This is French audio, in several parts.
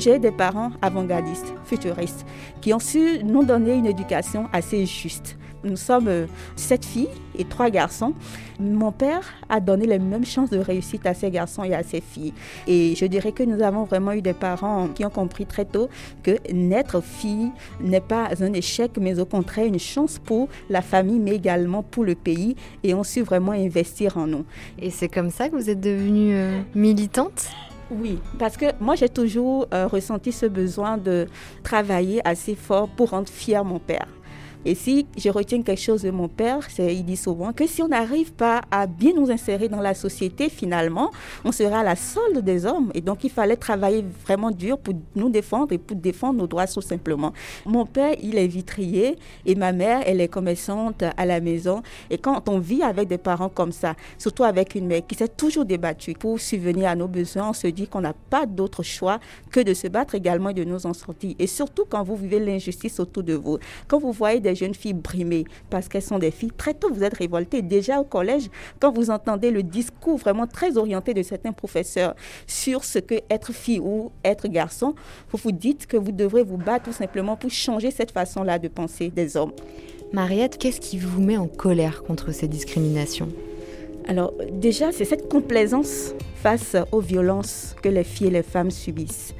j'ai des parents avant-gardistes, futuristes, qui ont su nous donner une éducation assez juste. Nous sommes euh, sept filles et trois garçons. Mon père a donné les mêmes chances de réussite à ses garçons et à ses filles. Et je dirais que nous avons vraiment eu des parents qui ont compris très tôt que naître fille n'est pas un échec, mais au contraire une chance pour la famille, mais également pour le pays. Et ont su vraiment investir en nous. Et c'est comme ça que vous êtes devenue euh, militante? Oui, parce que moi j'ai toujours euh, ressenti ce besoin de travailler assez fort pour rendre fier mon père. Et si je retiens quelque chose de mon père, c'est il dit souvent que si on n'arrive pas à bien nous insérer dans la société, finalement, on sera la solde des hommes. Et donc il fallait travailler vraiment dur pour nous défendre et pour défendre nos droits tout simplement. Mon père, il est vitrier et ma mère, elle est commerçante à la maison. Et quand on vit avec des parents comme ça, surtout avec une mère qui s'est toujours débattue pour subvenir à nos besoins, on se dit qu'on n'a pas d'autre choix que de se battre également et de nous en sortir. Et surtout quand vous vivez l'injustice autour de vous, quand vous voyez des jeunes filles brimées parce qu'elles sont des filles. Très tôt, vous êtes révoltés. Déjà au collège, quand vous entendez le discours vraiment très orienté de certains professeurs sur ce que être fille ou être garçon, vous vous dites que vous devrez vous battre tout simplement pour changer cette façon-là de penser des hommes. Mariette, qu'est-ce qui vous met en colère contre ces discriminations? Alors déjà, c'est cette complaisance face aux violences que les filles et les femmes subissent.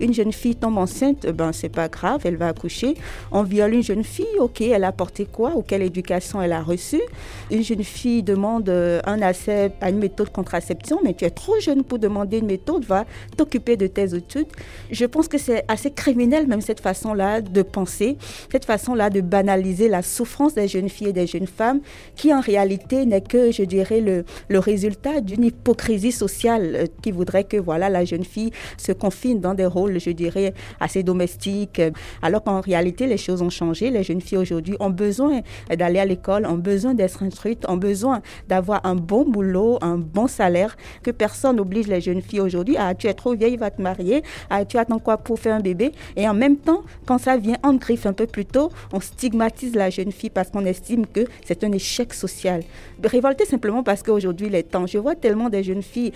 Une jeune fille tombe enceinte, eh ben c'est pas grave, elle va accoucher. On viole une jeune fille, ok, elle a porté quoi ou quelle éducation elle a reçue. Une jeune fille demande euh, un accès à une méthode de contraception, mais tu es trop jeune pour demander une méthode, va t'occuper de tes études. Je pense que c'est assez criminel même cette façon-là de penser, cette façon-là de banaliser la souffrance des jeunes filles et des jeunes femmes, qui en réalité n'est que, je dirais, le, le résultat d'une hypocrisie sociale euh, qui voudrait que voilà la jeune fille se confine dans des rôles je dirais, assez domestique. Alors qu'en réalité, les choses ont changé. Les jeunes filles aujourd'hui ont besoin d'aller à l'école, ont besoin d'être instruites, ont besoin d'avoir un bon boulot, un bon salaire, que personne n'oblige les jeunes filles aujourd'hui à tu es trop vieille, va te marier, à tu attends quoi pour faire un bébé? Et en même temps, quand ça vient en griffe un peu plus tôt, on stigmatise la jeune fille parce qu'on estime que c'est un échec social. Révolter simplement parce qu'aujourd'hui, les temps, je vois tellement des jeunes filles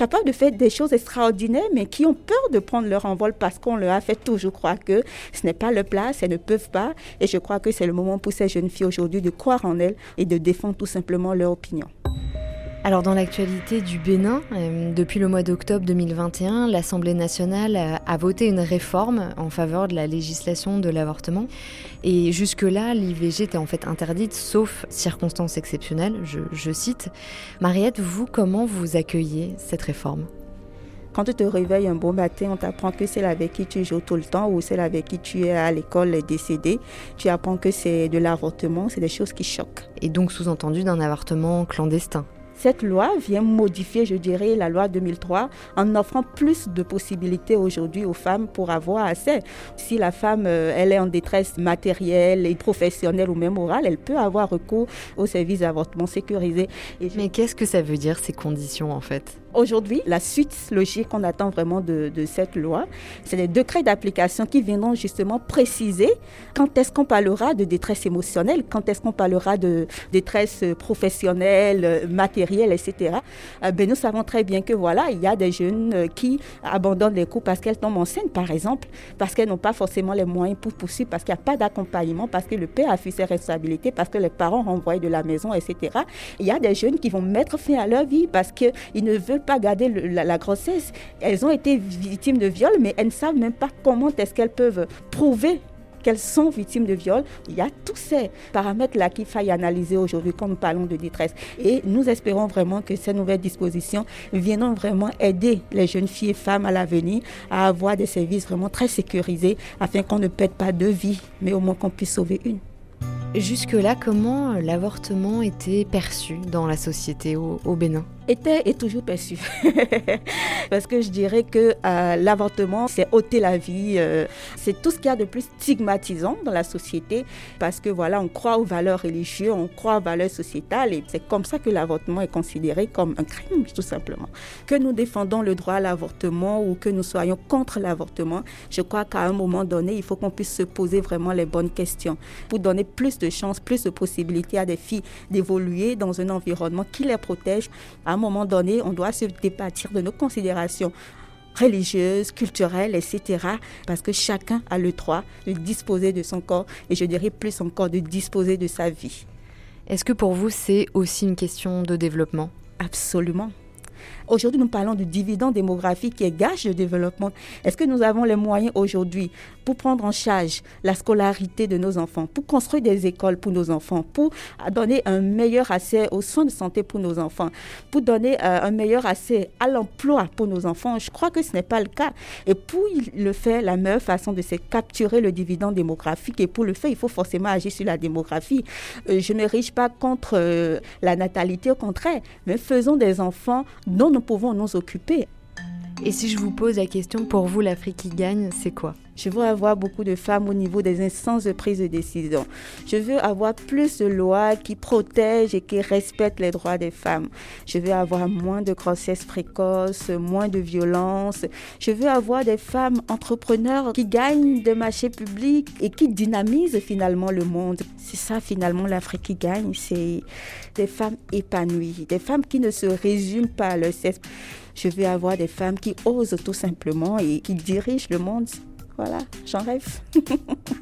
capables de faire des choses extraordinaires, mais qui ont peur de prendre leur envol parce qu'on leur a fait toujours croire que ce n'est pas leur place, elles ne peuvent pas. Et je crois que c'est le moment pour ces jeunes filles aujourd'hui de croire en elles et de défendre tout simplement leur opinion. Alors dans l'actualité du Bénin, euh, depuis le mois d'octobre 2021, l'Assemblée nationale a, voté une réforme en faveur de la législation de l'avortement. Et jusque-là, l'IVG était en fait interdite, sauf circonstances exceptionnelles, je, je cite. Mariette, vous, comment vous accueillez cette réforme? Quand tu te réveilles un bon matin, on t'apprend que celle avec qui tu joues tout le temps ou celle avec qui tu es à l'école est décédée. Tu apprends que c'est de l'avortement, c'est des choses qui choquent. Et donc sous-entendu d'un avortement clandestin. Cette loi vient modifier, je dirais, la loi 2003 en offrant plus de possibilités aujourd'hui aux femmes pour avoir accès. Si la femme, euh, elle est en détresse matérielle et professionnelle ou même morale, elle peut avoir recours aux services d'avortement sécurisés. Mais qu'est-ce que ça veut dire ces conditions en fait? Aujourd'hui, la suite logique qu'on attend vraiment de, cette loi, c'est les décrets d'application qui viendront justement préciser quand est-ce qu'on parlera de détresse émotionnelle, quand est-ce qu'on parlera de détresse professionnelle, matérielle, etc. Euh, ben, nous savons très bien que voilà, il y a des jeunes euh, qui abandonnent les cours parce qu'elles tombent enceintes, par exemple, parce qu'elles n'ont pas forcément les moyens pour poursuivre, parce qu'il n'y a pas d'accompagnement, parce que le père a fait ses responsabilités, parce que les parents renvoient de la maison, etc. Il y a des jeunes qui vont mettre fin à leur vie parce qu'ils ne veulent pas garder la, grossesse. Elles ont été victimes de viol, mais elles ne savent même pas comment est-ce qu'elles peuvent prouver qu'elles sont victimes de viol. Il y a tous ces paramètres-là qu'il faille analyser aujourd'hui quand nous parlons de détresse. Et nous espérons vraiment que ces nouvelles dispositions viendront vraiment aider les jeunes filles et femmes à l'avenir à avoir des services vraiment très sécurisés afin qu'on ne perde pas deux vies, mais au moins qu'on puisse sauver une. Jusque-là, comment l'avortement était perçu dans la société au, au Bénin? Était et toujours perçu. Parce que je dirais que euh, l'avortement, c'est ôter la vie. Euh, c'est tout ce qu'il y a de plus stigmatisant dans la société. Parce que voilà, on croit aux valeurs religieuses, on croit aux valeurs sociétales. Et c'est comme ça que l'avortement est considéré comme un crime, tout simplement. Que nous défendons le droit à l'avortement ou que nous soyons contre l'avortement, je crois qu'à un moment donné, il faut qu'on puisse se poser vraiment les bonnes questions pour donner plus de chances, plus de possibilités à des filles d'évoluer dans un environnement qui les protège. À moment donné, on doit se départir de nos considérations religieuse, culturelle, etc. Parce que chacun a le droit de disposer de son corps et je dirais plus encore de disposer de sa vie. Est-ce que pour vous, c'est aussi une question de développement? Absolument. Aujourd'hui, nous parlons du dividende démographique qui gage de développement. Est-ce que nous avons les moyens aujourd'hui pour prendre en charge la scolarité de nos enfants, pour construire des écoles pour nos enfants, pour donner un meilleur accès aux soins de santé pour nos enfants, pour donner euh, un meilleur accès à l'emploi pour nos enfants? Je crois que ce n'est pas le cas. Et pour le faire, la meilleure façon de se capturer le dividende démographique, et pour le faire, il faut forcément agir sur la démographie. Euh, je ne riche pas contre euh, la natalité, au contraire, mais faisons des enfants dont nous pouvons nous occuper. Et si je vous pose la question, pour vous, l'Afrique qui gagne, c'est quoi? Je veux avoir beaucoup de femmes au niveau des instances de prise de décision. Je veux avoir plus de lois qui protègent et qui respectent les droits des femmes. Je veux avoir moins de grossesses précoces, moins de violence. Je veux avoir des femmes entrepreneurs qui gagnent des marchés publics et qui dynamisent finalement le monde. C'est ça finalement l'Afrique qui gagne, c'est des femmes épanouies, des femmes qui ne se résument pas à leur sexe. Je veux avoir des femmes qui osent tout simplement et qui dirigent le monde voilà, j'en rêve.